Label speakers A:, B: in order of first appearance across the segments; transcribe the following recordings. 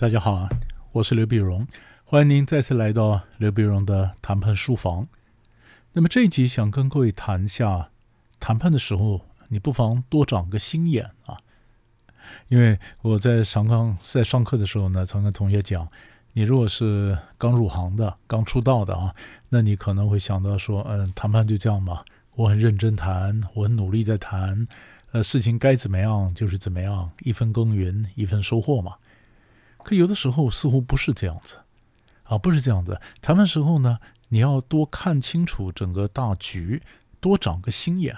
A: 大家好啊，我是刘碧荣，欢迎您再次来到刘碧荣的谈判书房。那么这一集想跟各位谈一下，谈判的时候你不妨多长个心眼啊。因为我在上刚在上课的时候呢，常跟同学讲，你如果是刚入行的、刚出道的啊，那你可能会想到说，嗯，谈判就这样嘛，我很认真谈，我很努力在谈，呃，事情该怎么样就是怎么样，一分耕耘一分收获嘛。可有的时候似乎不是这样子，啊，不是这样子。谈判时候呢，你要多看清楚整个大局，多长个心眼。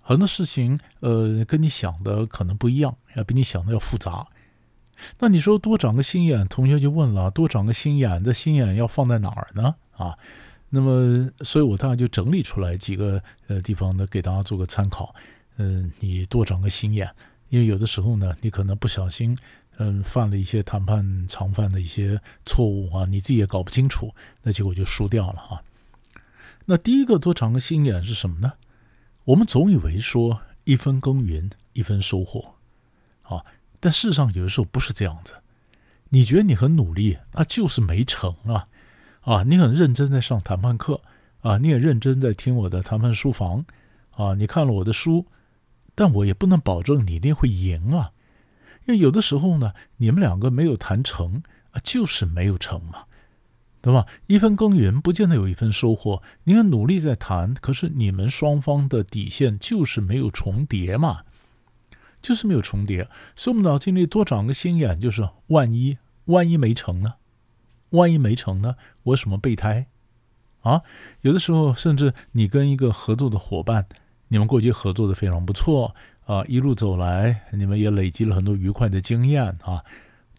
A: 很多事情，呃，跟你想的可能不一样，要比你想的要复杂。那你说多长个心眼，同学就问了：多长个心眼，这心眼要放在哪儿呢？啊，那么，所以我大概就整理出来几个呃地方呢，给大家做个参考。嗯，你多长个心眼，因为有的时候呢，你可能不小心。嗯，犯了一些谈判常犯的一些错误啊，你自己也搞不清楚，那结果就输掉了啊。那第一个多长个心眼是什么呢？我们总以为说一分耕耘一分收获，啊，但事实上有的时候不是这样子。你觉得你很努力，那就是没成啊，啊，你很认真在上谈判课啊，你也认真在听我的谈判书房啊，你看了我的书，但我也不能保证你一定会赢啊。因为有的时候呢，你们两个没有谈成啊，就是没有成嘛，对吧？一分耕耘不见得有一分收获。你很努力在谈，可是你们双方的底线就是没有重叠嘛，就是没有重叠。所以我们脑筋里多长个心眼，就是万一万一没成呢？万一没成呢？我什么备胎啊？有的时候甚至你跟一个合作的伙伴，你们过去合作的非常不错。啊，一路走来，你们也累积了很多愉快的经验啊。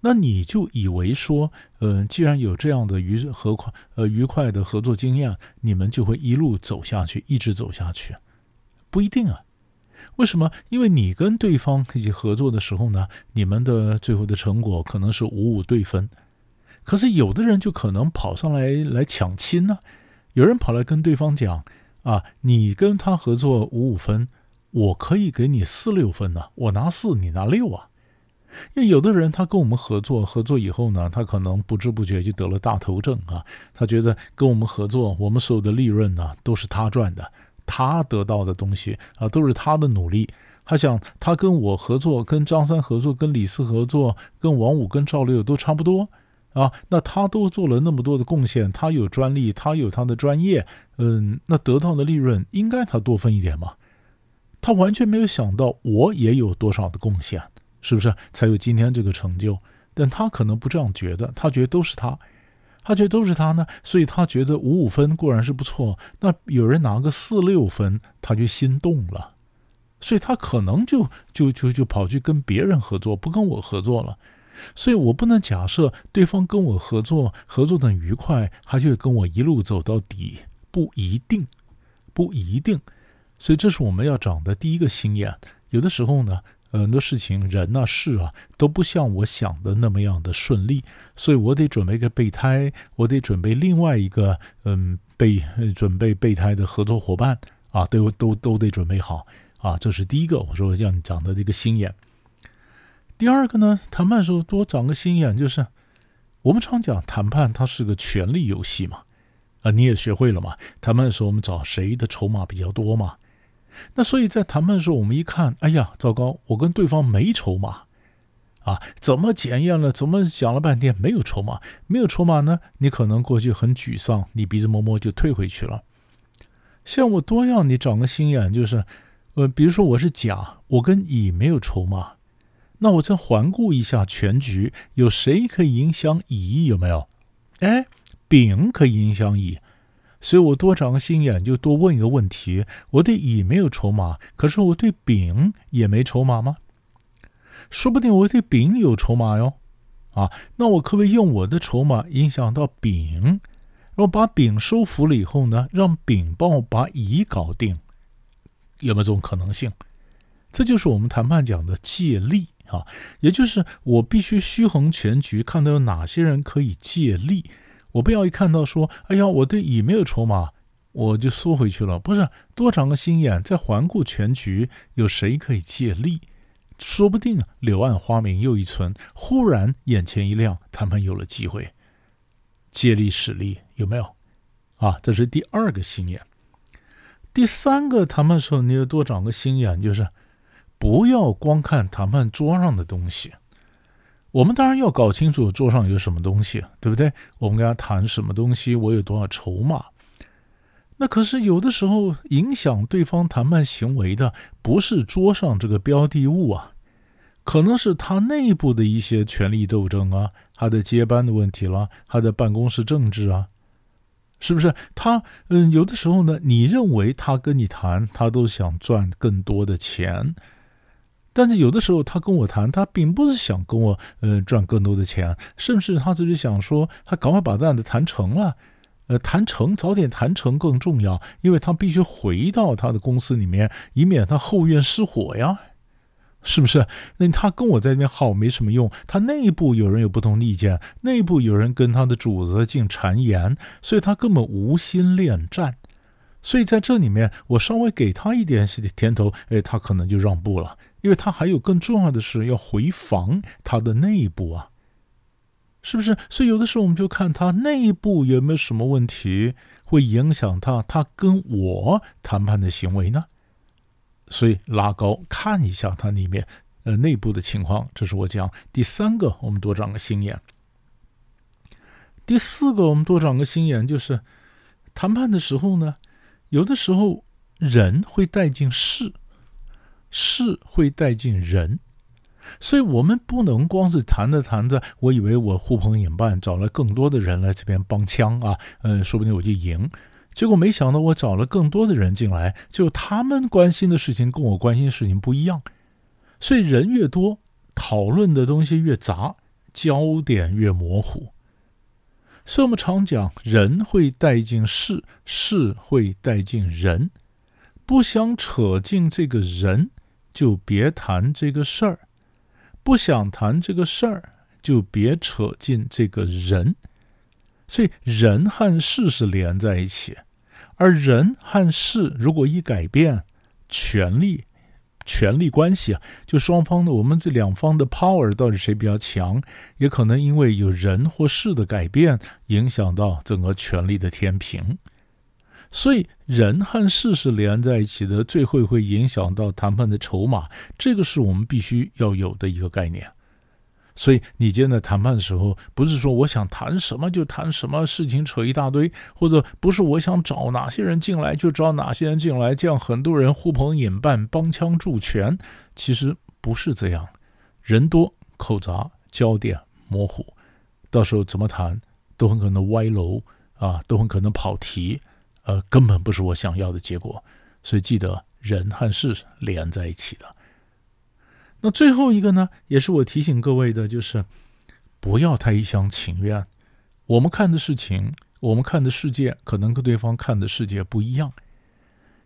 A: 那你就以为说，嗯，既然有这样的愉和快呃愉快的合作经验，你们就会一路走下去，一直走下去？不一定啊。为什么？因为你跟对方一起合作的时候呢，你们的最后的成果可能是五五对分。可是有的人就可能跑上来来抢亲呢。有人跑来跟对方讲啊，你跟他合作五五分。我可以给你四六分呢，我拿四，你拿六啊。因为有的人他跟我们合作，合作以后呢，他可能不知不觉就得了大头症啊。他觉得跟我们合作，我们所有的利润呢都是他赚的，他得到的东西啊都是他的努力。他想他跟我合作，跟张三合作，跟李四合作，跟王五跟赵六都差不多啊。那他都做了那么多的贡献，他有专利，他有他的专业，嗯，那得到的利润应该他多分一点嘛。他完全没有想到我也有多少的贡献，是不是才有今天这个成就？但他可能不这样觉得，他觉得都是他，他觉得都是他呢，所以他觉得五五分固然是不错，那有人拿个四六分，他就心动了，所以他可能就就就就跑去跟别人合作，不跟我合作了。所以我不能假设对方跟我合作，合作的愉快，他就会跟我一路走到底，不一定，不一定。所以这是我们要长的第一个心眼。有的时候呢，很多事情、人呐、事啊，都不像我想的那么样的顺利。所以我得准备个备胎，我得准备另外一个，嗯，备准备备胎的合作伙伴啊，都都都得准备好啊。这是第一个，我说要你长的这个心眼。第二个呢，谈判时候多长个心眼，就是我们常讲谈判，它是个权力游戏嘛。啊，你也学会了嘛？谈判的时候，我们找谁的筹码比较多嘛？那所以在谈判的时候，我们一看，哎呀，糟糕，我跟对方没筹码，啊，怎么检验了？怎么讲了半天没有筹码？没有筹码呢？你可能过去很沮丧，你鼻子摸摸就退回去了。像我多要你长个心眼，就是，呃，比如说我是甲，我跟乙没有筹码，那我再环顾一下全局，有谁可以影响乙？有没有？哎，丙可以影响乙。所以我多长个心眼，就多问一个问题：我对乙没有筹码，可是我对丙也没筹码吗？说不定我对丙有筹码哟。啊，那我可不可以用我的筹码影响到丙，然后把丙收服了以后呢，让丙帮我把乙搞定？有没有这种可能性？这就是我们谈判讲的借力啊，也就是我必须虚衡全局，看到有哪些人可以借力。我不要一看到说，哎呀，我对乙没有筹码，我就缩回去了。不是多长个心眼，再环顾全局，有谁可以借力？说不定柳暗花明又一村，忽然眼前一亮，谈判有了机会，借力使力，有没有？啊，这是第二个心眼。第三个谈判时候，你要多长个心眼，就是不要光看谈判桌上的东西。我们当然要搞清楚桌上有什么东西，对不对？我们跟他谈什么东西，我有多少筹码。那可是有的时候影响对方谈判行为的，不是桌上这个标的物啊，可能是他内部的一些权力斗争啊，他的接班的问题了，他的办公室政治啊，是不是？他嗯，有的时候呢，你认为他跟你谈，他都想赚更多的钱。但是有的时候他跟我谈，他并不是想跟我呃赚更多的钱，甚至他只是想说，他赶快把这案子谈成了，呃谈成早点谈成更重要，因为他必须回到他的公司里面，以免他后院失火呀，是不是？那他跟我在那边耗没什么用，他内部有人有不同意见，内部有人跟他的主子进谗言，所以他根本无心恋战，所以在这里面我稍微给他一点甜头，哎，他可能就让步了。因为他还有更重要的事要回防他的内部啊，是不是？所以有的时候我们就看他内部有没有什么问题会影响他他跟我谈判的行为呢？所以拉高看一下他里面呃内部的情况，这是我讲第三个，我们多长个心眼。第四个，我们多长个心眼，就是谈判的时候呢，有的时候人会带进事。事会带进人，所以我们不能光是谈着谈着，我以为我呼朋引伴找了更多的人来这边帮腔啊，嗯，说不定我就赢。结果没想到我找了更多的人进来，就他们关心的事情跟我关心的事情不一样，所以人越多，讨论的东西越杂，焦点越模糊。所以我们常讲，人会带进事，事会带进人，不想扯进这个人。就别谈这个事儿，不想谈这个事儿，就别扯进这个人。所以人和事是连在一起，而人和事如果一改变，权力、权力关系啊，就双方的我们这两方的 power 到底谁比较强，也可能因为有人或事的改变，影响到整个权力的天平。所以人和事是连在一起的，最后会影响到谈判的筹码，这个是我们必须要有的一个概念。所以你今天在谈判的时候，不是说我想谈什么就谈什么，事情扯一大堆，或者不是我想找哪些人进来就找哪些人进来，这样很多人呼朋引伴帮腔助拳，其实不是这样。人多口杂，焦点模糊，到时候怎么谈都很可能歪楼啊，都很可能跑题。呃，根本不是我想要的结果，所以记得人和事连在一起的。那最后一个呢，也是我提醒各位的，就是不要太一厢情愿。我们看的事情，我们看的世界，可能跟对方看的世界不一样。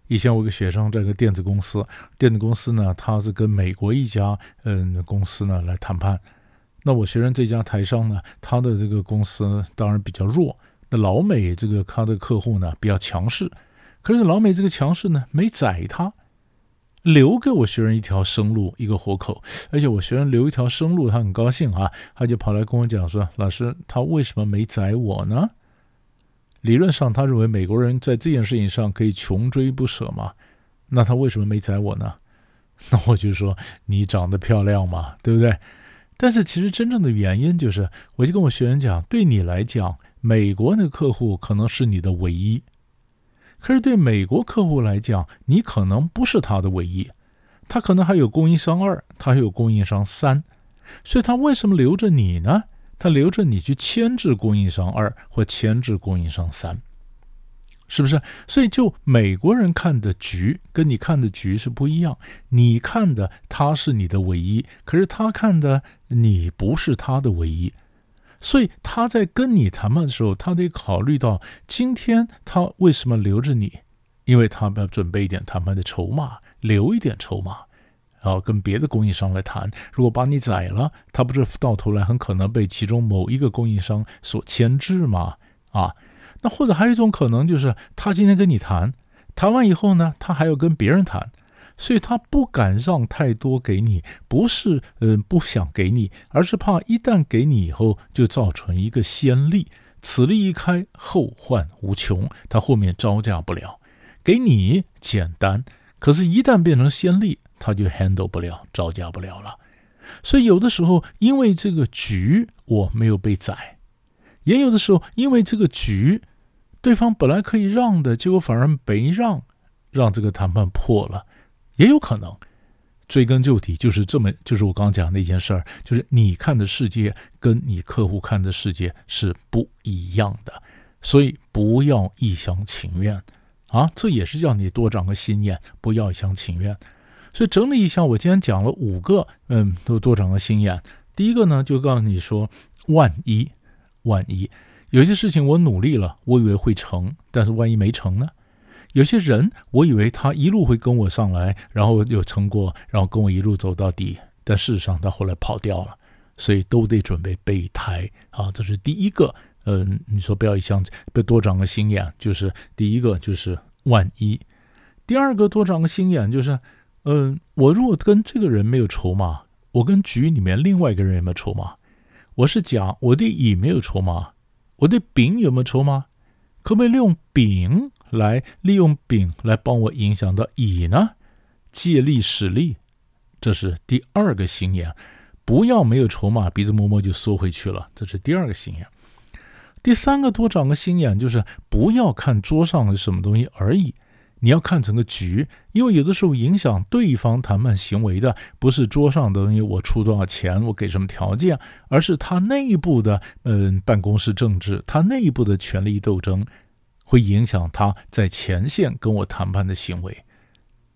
A: 以前我有个学生在个电子公司，电子公司呢，他是跟美国一家嗯公司呢来谈判。那我学生这家台商呢，他的这个公司当然比较弱。老美这个他的客户呢比较强势，可是老美这个强势呢没宰他，留给我学生一条生路，一个活口。而且我学生留一条生路，他很高兴啊，他就跑来跟我讲说：“老师，他为什么没宰我呢？”理论上，他认为美国人在这件事情上可以穷追不舍嘛，那他为什么没宰我呢？那我就说你长得漂亮嘛，对不对？但是其实真正的原因就是，我就跟我学生讲，对你来讲。美国那个客户可能是你的唯一，可是对美国客户来讲，你可能不是他的唯一，他可能还有供应商二，他还有供应商三，所以他为什么留着你呢？他留着你去牵制供应商二或牵制供应商三，是不是？所以就美国人看的局跟你看的局是不一样，你看的他是你的唯一，可是他看的你不是他的唯一。所以他在跟你谈判的时候，他得考虑到今天他为什么留着你，因为他要准备一点谈判的筹码，留一点筹码，然后跟别的供应商来谈。如果把你宰了，他不是到头来很可能被其中某一个供应商所牵制吗？啊，那或者还有一种可能就是他今天跟你谈，谈完以后呢，他还要跟别人谈，所以他不敢让太多给你，不是嗯不想给你，而是怕一旦给你以后，就造成一个先例，此例一开，后患无穷，他后面招架不了。给你简单，可是，一旦变成先例，他就 handle 不了，招架不了了。所以，有的时候因为这个局我没有被宰，也有的时候因为这个局，对方本来可以让的，结果反而没让，让这个谈判破了。也有可能，追根究底就是这么，就是我刚刚讲那件事儿，就是你看的世界跟你客户看的世界是不一样的，所以不要一厢情愿啊！这也是叫你多长个心眼，不要一厢情愿。所以整理一下，我今天讲了五个，嗯，都多长个心眼。第一个呢，就告诉你说，万一，万一有些事情我努力了，我以为会成，但是万一没成呢？有些人，我以为他一路会跟我上来，然后有成果，然后跟我一路走到底，但事实上他后来跑掉了，所以都得准备备胎啊！这是第一个，嗯，你说不要一厢，别多长个心眼，就是第一个就是万一。第二个多长个心眼就是，嗯，我如果跟这个人没有筹码，我跟局里面另外一个人有没有筹码？我是甲，我对乙没有筹码，我对丙有没有筹码？可不可以利用丙？来利用丙来帮我影响到乙呢？借力使力，这是第二个心眼。不要没有筹码，鼻子摸摸就缩回去了，这是第二个心眼。第三个多长个心眼，就是不要看桌上的什么东西而已，你要看整个局。因为有的时候影响对方谈判行为的，不是桌上的东西，我出多少钱，我给什么条件，而是他内部的嗯办公室政治，他内部的权力斗争。会影响他在前线跟我谈判的行为，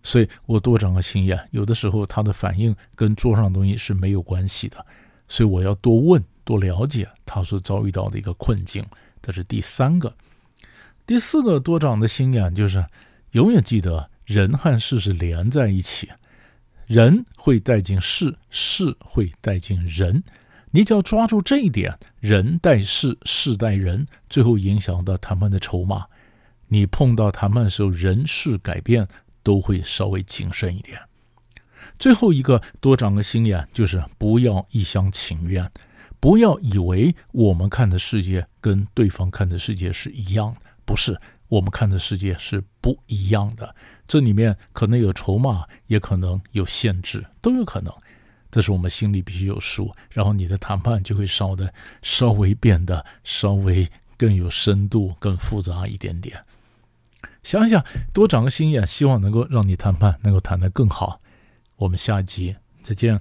A: 所以我多长个心眼。有的时候他的反应跟桌上的东西是没有关系的，所以我要多问、多了解他所遭遇到的一个困境。这是第三个，第四个多长的心眼就是永远记得人和事是连在一起，人会带进事，事会带进人。你只要抓住这一点，人带事，事带人，最后影响到谈判的筹码。你碰到谈判的时候，人事改变都会稍微谨慎一点。最后一个多长个心眼，就是不要一厢情愿，不要以为我们看的世界跟对方看的世界是一样的，不是，我们看的世界是不一样的。这里面可能有筹码，也可能有限制，都有可能。这是我们心里必须有数，然后你的谈判就会稍的稍微变得稍微更有深度、更复杂一点点。想想，多长个心眼，希望能够让你谈判能够谈得更好。我们下集再见。